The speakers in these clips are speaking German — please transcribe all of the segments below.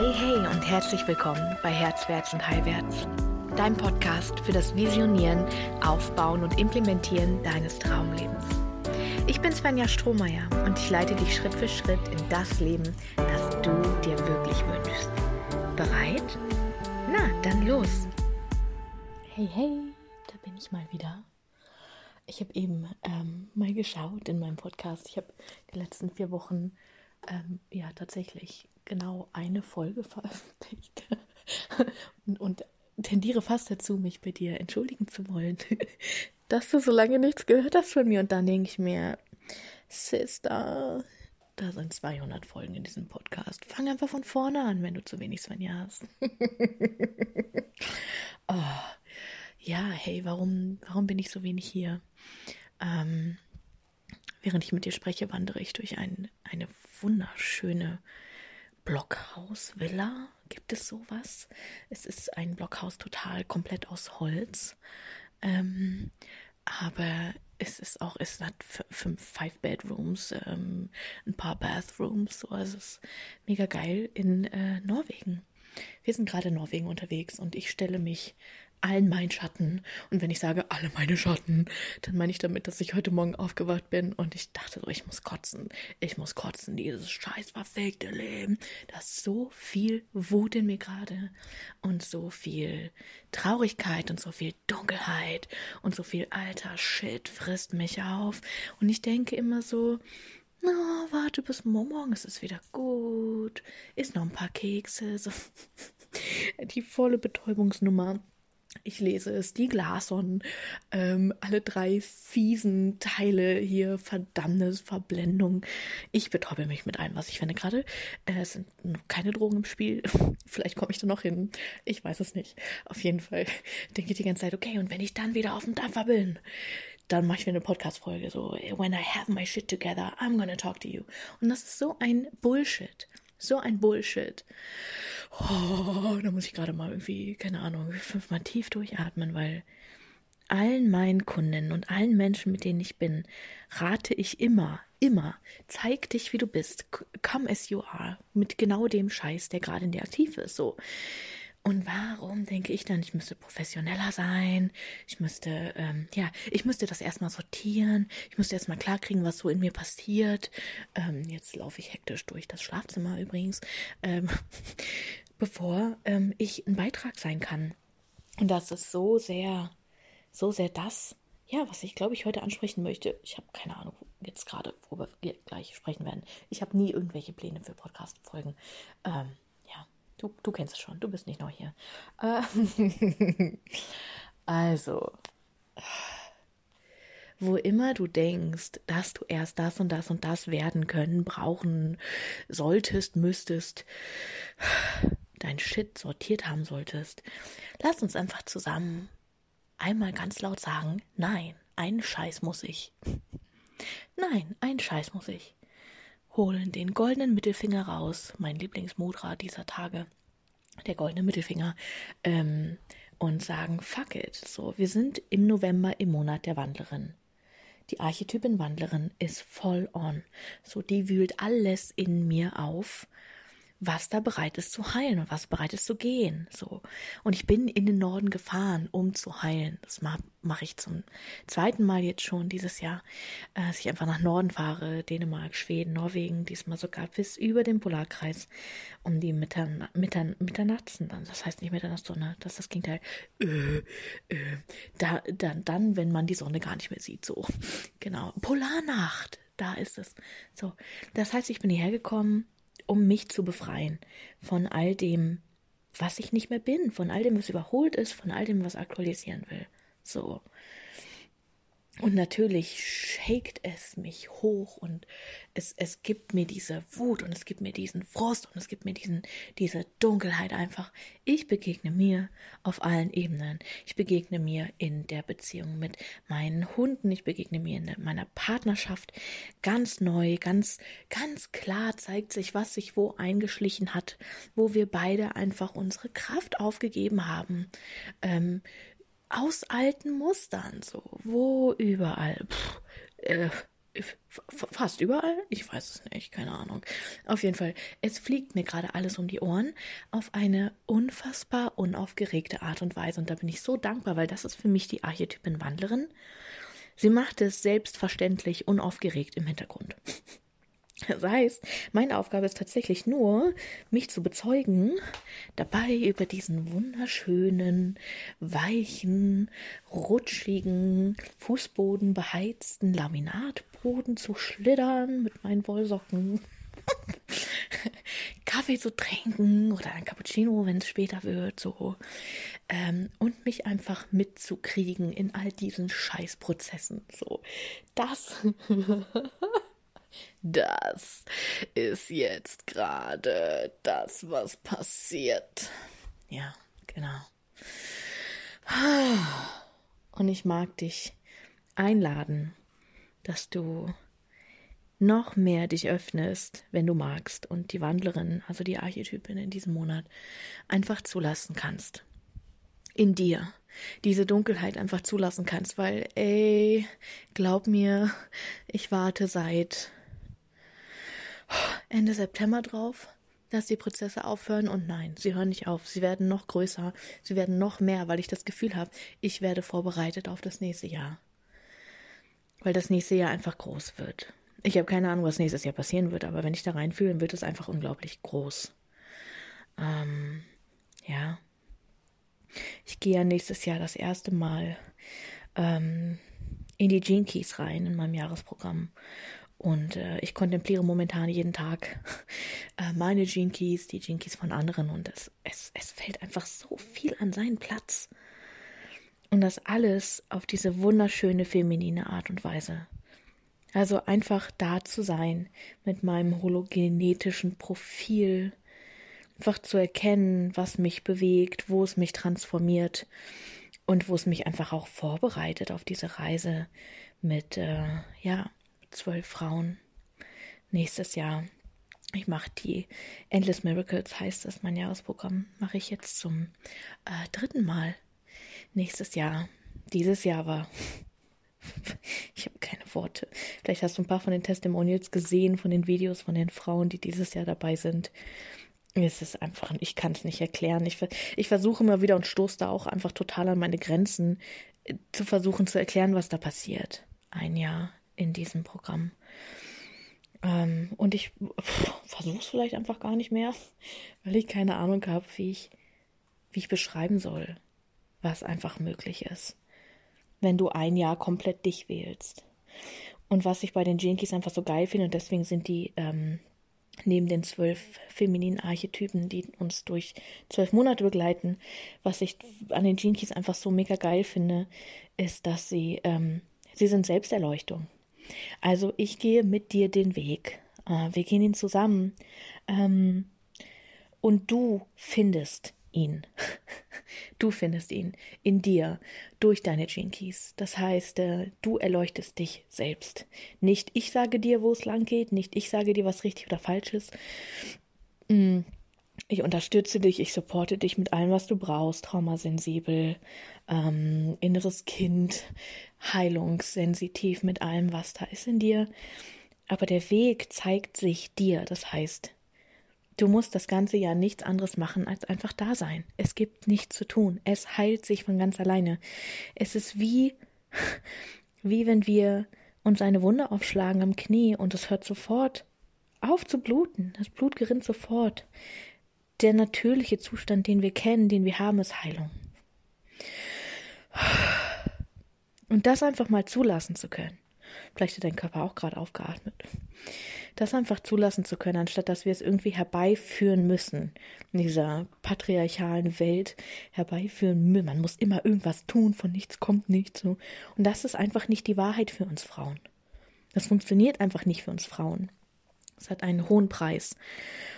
Hey, hey und herzlich willkommen bei Herzwärts und Heilwärts, dein Podcast für das Visionieren, Aufbauen und Implementieren deines Traumlebens. Ich bin Svenja Strohmeier und ich leite dich Schritt für Schritt in das Leben, das du dir wirklich wünschst. Bereit? Na, dann los! Hey, hey, da bin ich mal wieder. Ich habe eben ähm, mal geschaut in meinem Podcast. Ich habe die letzten vier Wochen ähm, ja tatsächlich genau eine Folge veröffentlicht und, und tendiere fast dazu, mich bei dir entschuldigen zu wollen, dass du so lange nichts gehört hast von mir. Und dann denke ich mir, Sister, da sind 200 Folgen in diesem Podcast. Fang einfach von vorne an, wenn du zu wenig Svenja hast. oh, ja, hey, warum, warum bin ich so wenig hier? Ähm, während ich mit dir spreche, wandere ich durch ein, eine wunderschöne Blockhaus-Villa. Gibt es sowas? Es ist ein Blockhaus total komplett aus Holz. Ähm, aber es ist auch, es hat fünf, five Bedrooms, ähm, ein paar Bathrooms, so, also es ist mega geil in äh, Norwegen. Wir sind gerade in Norwegen unterwegs und ich stelle mich allen meinen Schatten. Und wenn ich sage alle meine Schatten, dann meine ich damit, dass ich heute Morgen aufgewacht bin und ich dachte ich muss kotzen. Ich muss kotzen, dieses scheiß verfegte Leben. Da ist so viel Wut in mir gerade und so viel Traurigkeit und so viel Dunkelheit und so viel alter Shit frisst mich auf. Und ich denke immer so, na, oh, warte bis morgen, ist es wieder gut. Ist noch ein paar Kekse. So. Die volle Betäubungsnummer. Ich lese es, die Glason, ähm, alle drei fiesen Teile hier, Verdammnis, Verblendung. Ich betäube mich mit allem, was ich finde gerade. Äh, es sind keine Drogen im Spiel. Vielleicht komme ich da noch hin. Ich weiß es nicht. Auf jeden Fall denke ich die ganze Zeit, okay, und wenn ich dann wieder auf dem Dampfer bin, dann mache ich mir eine Podcast-Folge, so, when I have my shit together, I'm gonna talk to you. Und das ist so ein Bullshit. So ein Bullshit. Oh, da muss ich gerade mal irgendwie, keine Ahnung, fünfmal tief durchatmen, weil allen meinen Kunden und allen Menschen, mit denen ich bin, rate ich immer, immer, zeig dich, wie du bist. Come as you are. Mit genau dem Scheiß, der gerade in dir aktiv ist. So. Und warum denke ich dann, ich müsste professioneller sein? Ich müsste, ähm, ja, ich müsste das erstmal sortieren. Ich müsste erstmal klarkriegen, was so in mir passiert. Ähm, jetzt laufe ich hektisch durch das Schlafzimmer übrigens, ähm, bevor ähm, ich ein Beitrag sein kann. Und das ist so sehr, so sehr das, ja, was ich glaube ich heute ansprechen möchte. Ich habe keine Ahnung jetzt gerade, worüber wir gleich sprechen werden. Ich habe nie irgendwelche Pläne für Podcast-Folgen. Ähm, Du, du kennst es schon, du bist nicht neu hier. Äh, also, wo immer du denkst, dass du erst das und das und das werden können, brauchen solltest, müsstest, dein Shit sortiert haben solltest, lass uns einfach zusammen einmal ganz laut sagen, nein, einen Scheiß muss ich. Nein, einen Scheiß muss ich holen den goldenen Mittelfinger raus, mein Lieblingsmudra dieser Tage, der goldene Mittelfinger, ähm, und sagen, fuck it, so, wir sind im November im Monat der Wandlerin. Die Archetypin Wandlerin ist voll on. So, die wühlt alles in mir auf was da bereit ist zu heilen und was bereit ist zu gehen. So. Und ich bin in den Norden gefahren, um zu heilen. Das mache mach ich zum zweiten Mal jetzt schon dieses Jahr, äh, dass ich einfach nach Norden fahre, Dänemark, Schweden, Norwegen, diesmal sogar bis über den Polarkreis, um die Mittern, Mittern, Mitternachtsen dann, das heißt nicht Mitternachtssonne, das ist das Gegenteil, äh, äh, da, dann, dann, wenn man die Sonne gar nicht mehr sieht, so. Genau. Polarnacht, da ist es. So. Das heißt, ich bin hierher gekommen, um mich zu befreien von all dem, was ich nicht mehr bin, von all dem, was überholt ist, von all dem, was aktualisieren will. So. Und natürlich shakt es mich hoch und es, es gibt mir diese Wut und es gibt mir diesen Frost und es gibt mir diesen, diese Dunkelheit einfach. Ich begegne mir auf allen Ebenen. Ich begegne mir in der Beziehung mit meinen Hunden. Ich begegne mir in meiner Partnerschaft ganz neu, ganz, ganz klar zeigt sich, was sich wo eingeschlichen hat, wo wir beide einfach unsere Kraft aufgegeben haben. Ähm, aus alten Mustern, so, wo überall, pff, äh, fast überall. Ich weiß es nicht, keine Ahnung. Auf jeden Fall, es fliegt mir gerade alles um die Ohren auf eine unfassbar unaufgeregte Art und Weise. Und da bin ich so dankbar, weil das ist für mich die Archetypin Wandlerin. Sie macht es selbstverständlich unaufgeregt im Hintergrund. Das heißt, meine Aufgabe ist tatsächlich nur, mich zu bezeugen, dabei über diesen wunderschönen, weichen, rutschigen, Fußboden beheizten Laminatboden zu schlittern mit meinen Wollsocken. Kaffee zu trinken oder ein Cappuccino, wenn es später wird, so. Ähm, und mich einfach mitzukriegen in all diesen Scheißprozessen, so. Das Das ist jetzt gerade das, was passiert. Ja, genau. Und ich mag dich einladen, dass du noch mehr dich öffnest, wenn du magst, und die Wandlerin, also die Archetypin in diesem Monat, einfach zulassen kannst. In dir. Diese Dunkelheit einfach zulassen kannst, weil, ey, glaub mir, ich warte seit Ende September drauf, dass die Prozesse aufhören und nein, sie hören nicht auf. Sie werden noch größer, sie werden noch mehr, weil ich das Gefühl habe, ich werde vorbereitet auf das nächste Jahr. Weil das nächste Jahr einfach groß wird. Ich habe keine Ahnung, was nächstes Jahr passieren wird, aber wenn ich da reinfühle, wird es einfach unglaublich groß. Ähm, ja. Ich gehe ja nächstes Jahr das erste Mal ähm, in die Gene Keys rein in meinem Jahresprogramm. Und äh, ich kontempliere momentan jeden Tag äh, meine Gene Keys, die Gene Keys von anderen. Und es, es, es fällt einfach so viel an seinen Platz. Und das alles auf diese wunderschöne feminine Art und Weise. Also einfach da zu sein mit meinem hologenetischen Profil, einfach zu erkennen, was mich bewegt, wo es mich transformiert und wo es mich einfach auch vorbereitet auf diese Reise mit, äh, ja, zwölf Frauen nächstes Jahr. Ich mache die Endless Miracles, heißt das, mein Jahresprogramm, mache ich jetzt zum äh, dritten Mal nächstes Jahr. Dieses Jahr war. ich habe keine Worte. Vielleicht hast du ein paar von den Testimonials gesehen, von den Videos von den Frauen, die dieses Jahr dabei sind. Es ist einfach, ich kann es nicht erklären. Ich, ich versuche immer wieder und stoße da auch einfach total an meine Grenzen, äh, zu versuchen zu erklären, was da passiert. Ein Jahr, in diesem Programm. Ähm, und ich versuche es vielleicht einfach gar nicht mehr, weil ich keine Ahnung habe, wie ich, wie ich beschreiben soll, was einfach möglich ist, wenn du ein Jahr komplett dich wählst. Und was ich bei den Jinkies einfach so geil finde, und deswegen sind die ähm, neben den zwölf femininen Archetypen, die uns durch zwölf Monate begleiten, was ich an den Jinkies einfach so mega geil finde, ist, dass sie, ähm, sie sind Selbsterleuchtung. Also ich gehe mit dir den Weg. Äh, wir gehen ihn zusammen. Ähm, und du findest ihn. Du findest ihn in dir durch deine Keys. Das heißt, äh, du erleuchtest dich selbst. Nicht ich sage dir, wo es lang geht, nicht ich sage dir, was richtig oder falsch ist. Ich unterstütze dich, ich supporte dich mit allem, was du brauchst, traumasensibel, ähm, inneres Kind, heilungssensitiv mit allem, was da ist in dir. Aber der Weg zeigt sich dir. Das heißt, du musst das ganze Jahr nichts anderes machen, als einfach da sein. Es gibt nichts zu tun. Es heilt sich von ganz alleine. Es ist wie, wie wenn wir uns eine Wunde aufschlagen am Knie und es hört sofort auf zu bluten. Das Blut gerinnt sofort der natürliche Zustand, den wir kennen, den wir haben, ist Heilung. Und das einfach mal zulassen zu können. Vielleicht hat dein Körper auch gerade aufgeatmet. Das einfach zulassen zu können, anstatt dass wir es irgendwie herbeiführen müssen. In dieser patriarchalen Welt herbeiführen. Man muss immer irgendwas tun, von nichts kommt nichts. Und das ist einfach nicht die Wahrheit für uns Frauen. Das funktioniert einfach nicht für uns Frauen. Es hat einen hohen Preis.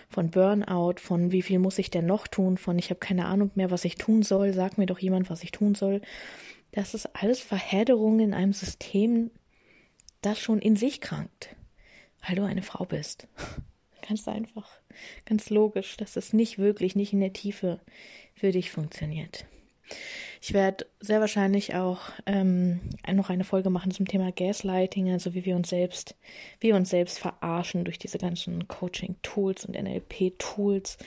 Von Burnout, von wie viel muss ich denn noch tun, von ich habe keine Ahnung mehr, was ich tun soll, sag mir doch jemand, was ich tun soll. Das ist alles Verhedderung in einem System, das schon in sich krankt, weil du eine Frau bist. Ganz einfach, ganz logisch, dass es nicht wirklich, nicht in der Tiefe für dich funktioniert. Ich werde sehr wahrscheinlich auch ähm, noch eine Folge machen zum Thema Gaslighting, also wie wir uns selbst, wie wir uns selbst verarschen durch diese ganzen Coaching-Tools und NLP-Tools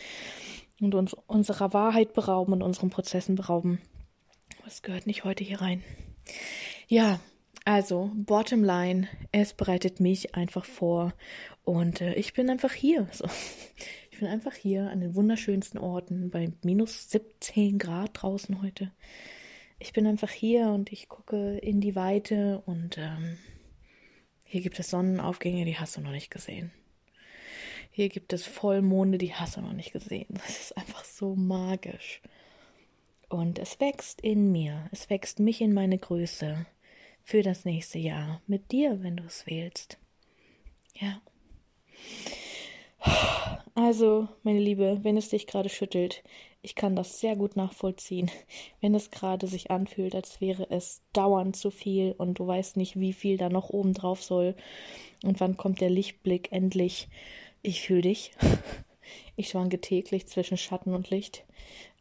und uns unserer Wahrheit berauben und unseren Prozessen berauben. Das gehört nicht heute hier rein. Ja, also, bottom line, es bereitet mich einfach vor und äh, ich bin einfach hier. So. Ich bin einfach hier an den wunderschönsten Orten bei minus 17 Grad draußen heute. Ich bin einfach hier und ich gucke in die Weite und ähm, hier gibt es Sonnenaufgänge, die hast du noch nicht gesehen. Hier gibt es Vollmonde, die hast du noch nicht gesehen. Das ist einfach so magisch. Und es wächst in mir, es wächst mich in meine Größe für das nächste Jahr mit dir, wenn du es wählst. Ja. Also, meine Liebe, wenn es dich gerade schüttelt, ich kann das sehr gut nachvollziehen. Wenn es gerade sich anfühlt, als wäre es dauernd zu viel und du weißt nicht, wie viel da noch oben drauf soll und wann kommt der Lichtblick endlich. Ich fühle dich. Ich schwanke täglich zwischen Schatten und Licht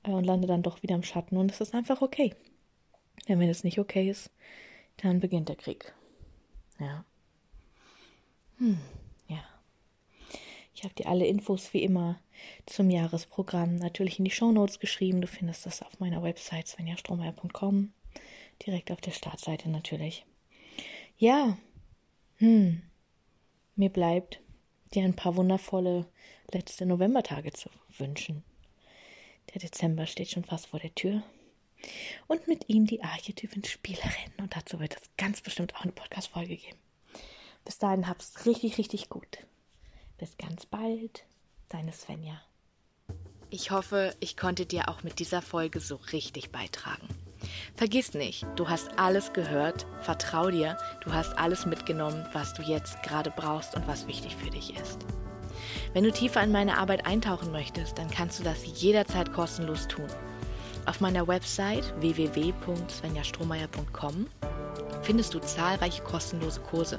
äh, und lande dann doch wieder im Schatten und es ist einfach okay. Ja, wenn es nicht okay ist, dann beginnt der Krieg. Ja. Hm. Habe dir alle Infos wie immer zum Jahresprogramm natürlich in die Shownotes geschrieben. Du findest das auf meiner Website svenjastrohmeier.com. Direkt auf der Startseite natürlich. Ja, hm. mir bleibt dir ein paar wundervolle letzte Novembertage zu wünschen. Der Dezember steht schon fast vor der Tür. Und mit ihm die Archetypen Spielerin. Und dazu wird es ganz bestimmt auch eine Podcast-Folge geben. Bis dahin hab's richtig, richtig gut. Bis ganz bald, deine Svenja. Ich hoffe, ich konnte dir auch mit dieser Folge so richtig beitragen. Vergiss nicht, du hast alles gehört, vertrau dir, du hast alles mitgenommen, was du jetzt gerade brauchst und was wichtig für dich ist. Wenn du tiefer in meine Arbeit eintauchen möchtest, dann kannst du das jederzeit kostenlos tun. Auf meiner Website www.svenjastrohmeier.com findest du zahlreiche kostenlose Kurse,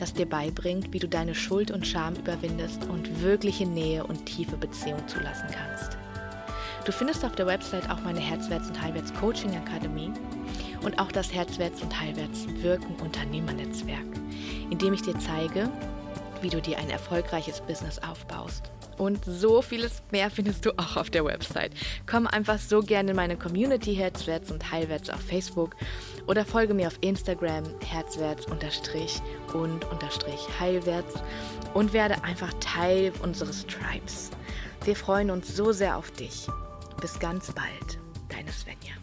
das dir beibringt, wie du deine Schuld und Scham überwindest und wirkliche Nähe und tiefe Beziehung zulassen kannst. Du findest auf der Website auch meine Herzwärts- und Heilwärts Coaching Akademie und auch das Herzwärts- und Heilwärts Wirken Unternehmernetzwerk, in dem ich dir zeige, wie du dir ein erfolgreiches Business aufbaust. Und so vieles mehr findest du auch auf der Website. Komm einfach so gerne in meine Community Herzwärts und Heilwärts auf Facebook oder folge mir auf Instagram herzwärts unterstrich und unterstrich heilwärts und werde einfach Teil unseres Tribes. Wir freuen uns so sehr auf dich. Bis ganz bald, deine Svenja.